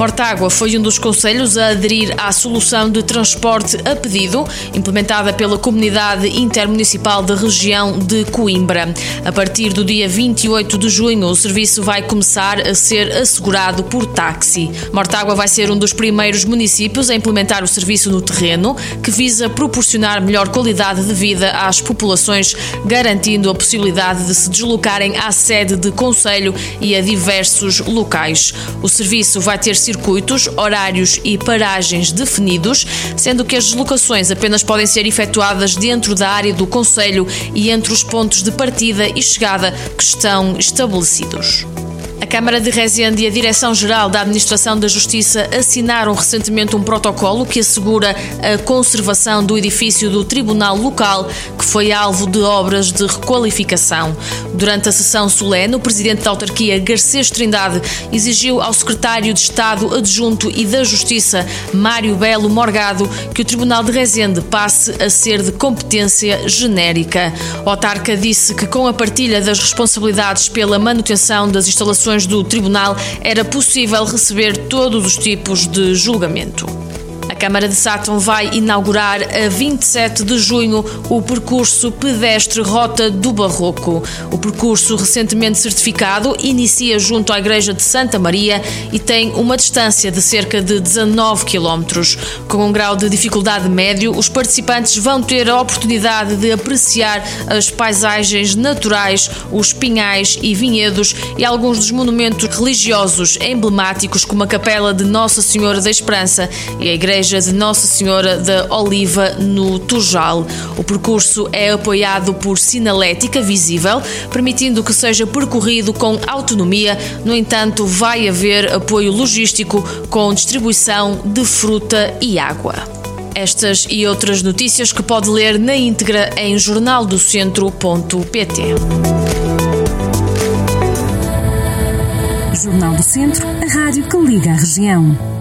Mortágua foi um dos conselhos a aderir à solução de transporte a pedido, implementada pela Comunidade Intermunicipal da Região de Coimbra. A partir do dia 28 de junho, o serviço vai começar a ser assegurado por táxi. Mortágua vai ser um dos primeiros municípios a implementar o serviço no terreno, que visa proporcionar melhor qualidade de vida às populações, garantindo a possibilidade de se deslocarem à sede de conselho e a diversos locais. O serviço vai ter circuitos, horários e paragens definidos, sendo que as deslocações apenas podem ser efetuadas dentro da área do Conselho e entre os pontos de partida e chegada que estão estabelecidos. Câmara de Rezende e a Direção-Geral da Administração da Justiça assinaram recentemente um protocolo que assegura a conservação do edifício do Tribunal Local, que foi alvo de obras de requalificação. Durante a sessão solene, o presidente da autarquia, Garcês Trindade, exigiu ao secretário de Estado adjunto e da Justiça, Mário Belo Morgado, que o Tribunal de Rezende passe a ser de competência genérica. O autarca disse que, com a partilha das responsabilidades pela manutenção das instalações do tribunal era possível receber todos os tipos de julgamento. Câmara de Sátão vai inaugurar a 27 de junho o percurso pedestre Rota do Barroco. O percurso, recentemente certificado, inicia junto à Igreja de Santa Maria e tem uma distância de cerca de 19 quilómetros. Com um grau de dificuldade médio, os participantes vão ter a oportunidade de apreciar as paisagens naturais, os pinhais e vinhedos e alguns dos monumentos religiosos emblemáticos, como a Capela de Nossa Senhora da Esperança e a Igreja Igreja de Nossa Senhora da Oliva, no Tujal. O percurso é apoiado por sinalética visível, permitindo que seja percorrido com autonomia. No entanto, vai haver apoio logístico com distribuição de fruta e água. Estas e outras notícias que pode ler na íntegra em jornaldocentro.pt. Jornal do Centro, a rádio que liga a região.